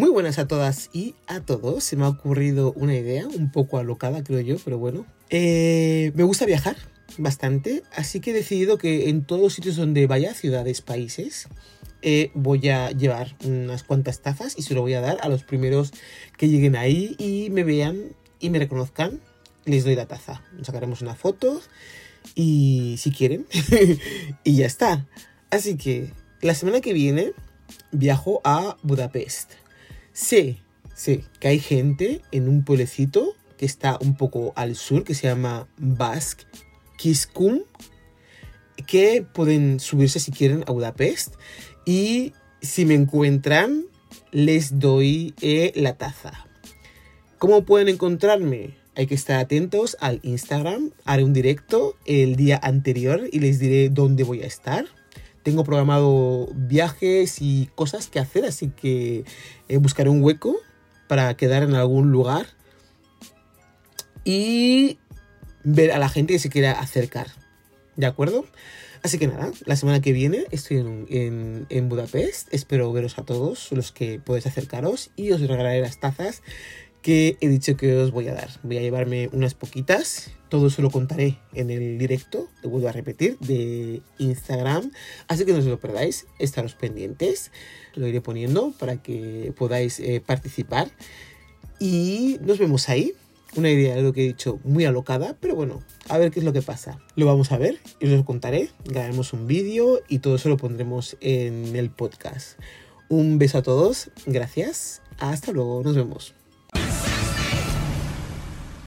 Muy buenas a todas y a todos. Se me ha ocurrido una idea un poco alocada, creo yo, pero bueno. Eh, me gusta viajar bastante, así que he decidido que en todos los sitios donde vaya, ciudades, países, eh, voy a llevar unas cuantas tazas y se lo voy a dar a los primeros que lleguen ahí y me vean y me reconozcan. Les doy la taza. Sacaremos una foto y si quieren. y ya está. Así que la semana que viene viajo a Budapest. Sé, sé que hay gente en un pueblecito que está un poco al sur, que se llama Bask Kiskum, que pueden subirse si quieren a Budapest. Y si me encuentran, les doy eh, la taza. ¿Cómo pueden encontrarme? Hay que estar atentos al Instagram. Haré un directo el día anterior y les diré dónde voy a estar tengo programado viajes y cosas que hacer, así que eh, buscaré un hueco para quedar en algún lugar y ver a la gente que se quiera acercar. ¿De acuerdo? Así que nada, la semana que viene estoy en, en, Budapest. Espero veros a todos los que podéis acercaros y os regalaré las tazas que he dicho que os voy a dar. Voy a llevarme unas poquitas. Todo eso lo contaré en el directo, te vuelvo a repetir, de Instagram. Así que no os lo perdáis, estaros pendientes. Lo iré poniendo para que podáis eh, participar. Y nos vemos ahí. Una idea de lo que he dicho muy alocada, pero bueno, a ver qué es lo que pasa. Lo vamos a ver y os lo contaré. Grabaremos un vídeo y todo eso lo pondremos en el podcast. Un beso a todos, gracias. Hasta luego, nos vemos.